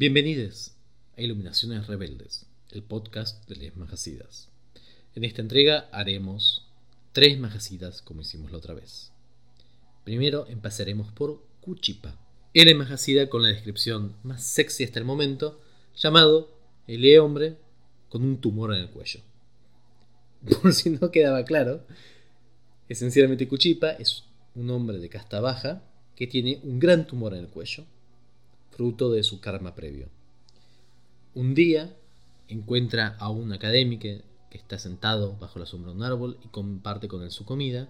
Bienvenidos a Iluminaciones Rebeldes, el podcast de las Majasidas. En esta entrega haremos tres Majasidas como hicimos la otra vez. Primero empezaremos por Cuchipa, el Majasida con la descripción más sexy hasta el momento, llamado el hombre con un tumor en el cuello. Por si no quedaba claro, esencialmente Cuchipa es un hombre de casta baja que tiene un gran tumor en el cuello, fruto de su karma previo. Un día encuentra a un académico que está sentado bajo la sombra de un árbol y comparte con él su comida,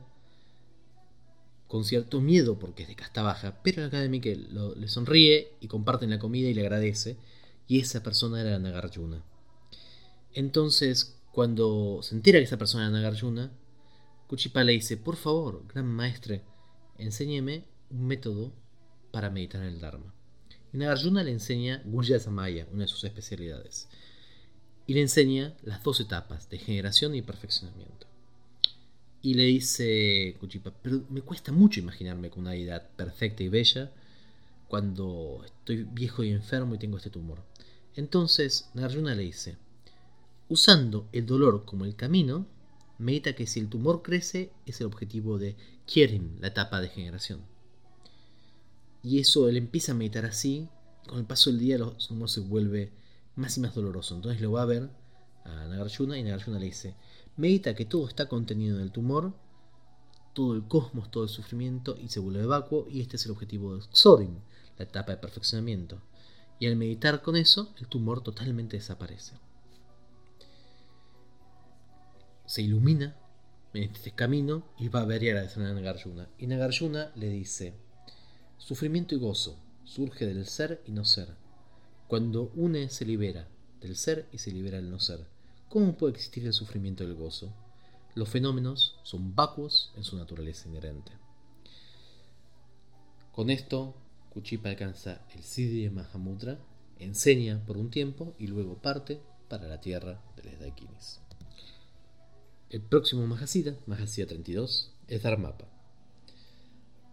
con cierto miedo porque es de casta baja, pero el académico le sonríe y comparten la comida y le agradece, y esa persona era Nagarjuna. Entonces, cuando se entera que esa persona era Nagarjuna, Kuchipa le dice, por favor, gran maestre, enséñeme un método para meditar en el Dharma. Y Nagarjuna le enseña Guya Samaya, una de sus especialidades. Y le enseña las dos etapas de generación y perfeccionamiento. Y le dice Kuchipa, pero me cuesta mucho imaginarme con una deidad perfecta y bella cuando estoy viejo y enfermo y tengo este tumor. Entonces Nagarjuna le dice, usando el dolor como el camino, medita que si el tumor crece es el objetivo de Kierim, la etapa de generación. Y eso él empieza a meditar así, con el paso del día el tumor se vuelve más y más doloroso. Entonces lo va a ver a Nagarjuna y Nagarjuna le dice, medita que todo está contenido en el tumor, todo el cosmos, todo el sufrimiento y se vuelve vacuo y este es el objetivo de Xorin, la etapa de perfeccionamiento. Y al meditar con eso, el tumor totalmente desaparece. Se ilumina en este camino y va a ver y agradecer a Nagarjuna. Y Nagarjuna le dice, sufrimiento y gozo surge del ser y no ser. Cuando une se libera del ser y se libera del no ser. ¿Cómo puede existir el sufrimiento y el gozo? Los fenómenos son vacuos en su naturaleza inherente. Con esto Kuchipa alcanza el Siddhi Mahamudra, enseña por un tiempo y luego parte para la tierra de los Daikinis. El próximo Mahasida, Mahasida 32, es Dharmapa.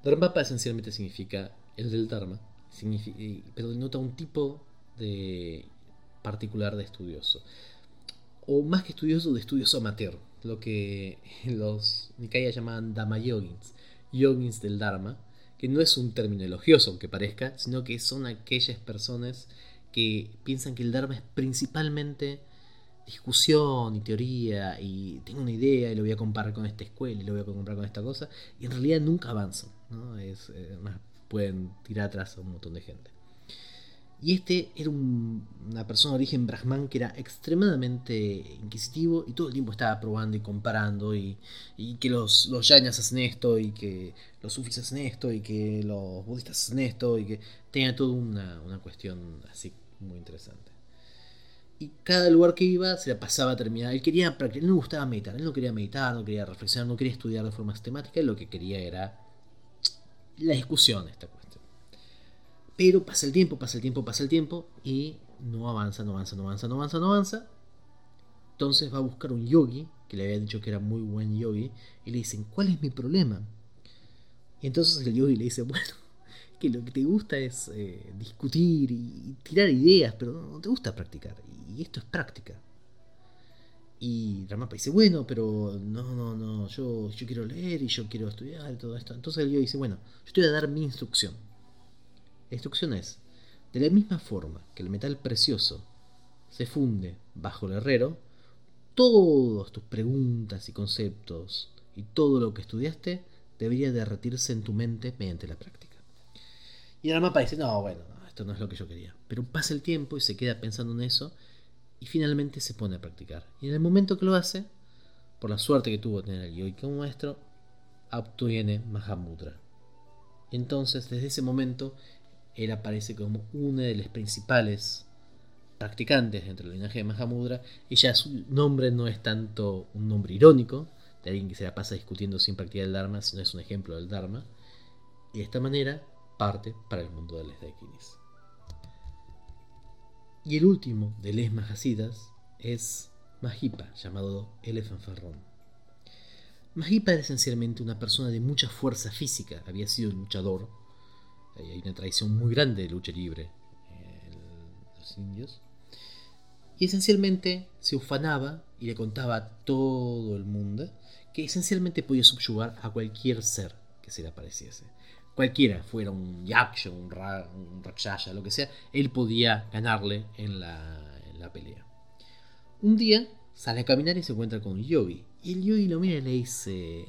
Dharmapa esencialmente significa el del Dharma, pero denota un tipo de particular de estudioso. O más que estudioso, de estudioso amateur, lo que los Nikaya llaman Dhamma Yogins, Yogins del Dharma, que no es un término elogioso, aunque parezca, sino que son aquellas personas que piensan que el Dharma es principalmente discusión y teoría y tengo una idea y lo voy a comparar con esta escuela y lo voy a comparar con esta cosa y en realidad nunca avanzan, ¿no? es, eh, pueden tirar atrás a un montón de gente. Y este era una persona de origen brahman que era extremadamente inquisitivo y todo el tiempo estaba probando y comparando y, que los, los hacen esto y que los sufis hacen esto y que los budistas hacen esto y que tenía toda una, una cuestión así muy interesante. Y cada lugar que iba se la pasaba a terminar. Él quería practicar, él no gustaba meditar, él no quería meditar, no quería reflexionar, no quería estudiar de forma sistemática, lo que quería era la discusión esta cuestión. Pero pasa el tiempo, pasa el tiempo, pasa el tiempo y no avanza, no avanza, no avanza, no avanza, no avanza. Entonces va a buscar un yogi, que le había dicho que era muy buen yogi, y le dicen, ¿cuál es mi problema? Y entonces el yogi le dice, bueno, que lo que te gusta es eh, discutir y tirar ideas, pero no te gusta practicar. Y esto es práctica. Y Ramapa dice, bueno, pero no, no, no, yo, yo quiero leer y yo quiero estudiar y todo esto. Entonces el yo dice, bueno, yo te voy a dar mi instrucción. La instrucción es, de la misma forma que el metal precioso se funde bajo el herrero, todas tus preguntas y conceptos y todo lo que estudiaste debería derretirse en tu mente mediante la práctica. Y Ramapa dice, no, bueno, esto no es lo que yo quería. Pero pasa el tiempo y se queda pensando en eso y finalmente se pone a practicar. Y en el momento que lo hace, por la suerte que tuvo tener al yogi como maestro, obtiene Mahamudra. Entonces, desde ese momento, él aparece como uno de los principales practicantes dentro del linaje de Mahamudra, y ya su nombre no es tanto un nombre irónico, de alguien que se la pasa discutiendo sin practicar el Dharma, sino es un ejemplo del Dharma, y de esta manera parte para el mundo de los Daikinis. Y el último de les Mahasidas es Mahipa, llamado el fanfarrón. Era esencialmente una persona de mucha fuerza física, había sido luchador, hay una tradición muy grande de lucha libre. los indios. Y esencialmente se ufanaba y le contaba a todo el mundo que esencialmente podía subyugar a cualquier ser que se le apareciese. Cualquiera, fuera un yaksha, un, un rakshasa, lo que sea, él podía ganarle en la, en la pelea. Un día sale a caminar y se encuentra con Yogi. Y el Yogi lo mira y le dice: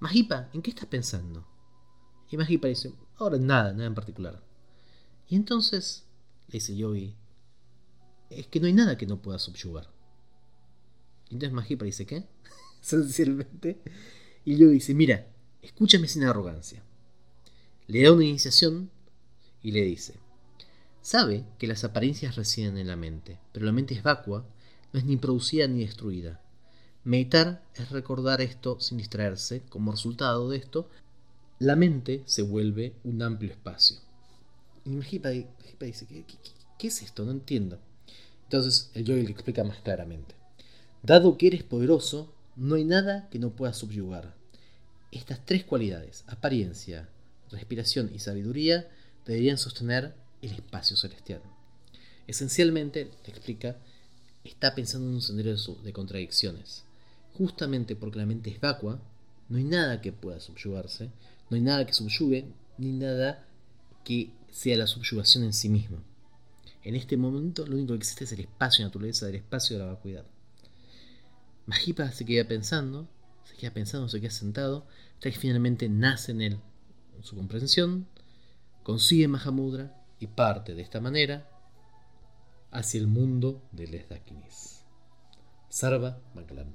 Mahipa, ¿en qué estás pensando? Y Mahipa dice: Ahora nada, nada en particular. Y entonces le dice Yogi: Es que no hay nada que no pueda subyugar. Y entonces Mahipa dice: ¿Qué? Sencillamente. Y Yogi dice: Mira, escúchame sin arrogancia. Le da una iniciación y le dice: Sabe que las apariencias residen en la mente, pero la mente es vacua, no es ni producida ni destruida. Meditar es recordar esto sin distraerse. Como resultado de esto, la mente se vuelve un amplio espacio. Y Mahipa dice, ¿qué, es esto? No entiendo. Entonces yogi le explica más claramente. Dado que eres poderoso, no hay nada que no puedas subyugar. Estas tres cualidades, apariencia, respiración y sabiduría, deberían sostener el espacio celestial. Esencialmente, te explica, está pensando en un sendero de contradicciones. Justamente porque la mente es vacua, no hay nada que pueda subyugarse, no hay nada que subyugue, ni nada que sea la subyugación en sí misma. En este momento lo único que existe es el espacio de naturaleza, del espacio de la vacuidad. Mahipa se queda pensando, se queda pensando, se queda sentado, hasta que finalmente nace en él su comprensión, consigue Mahamudra y parte de esta manera hacia el mundo de Les Dakinis. Sarva Mangalam.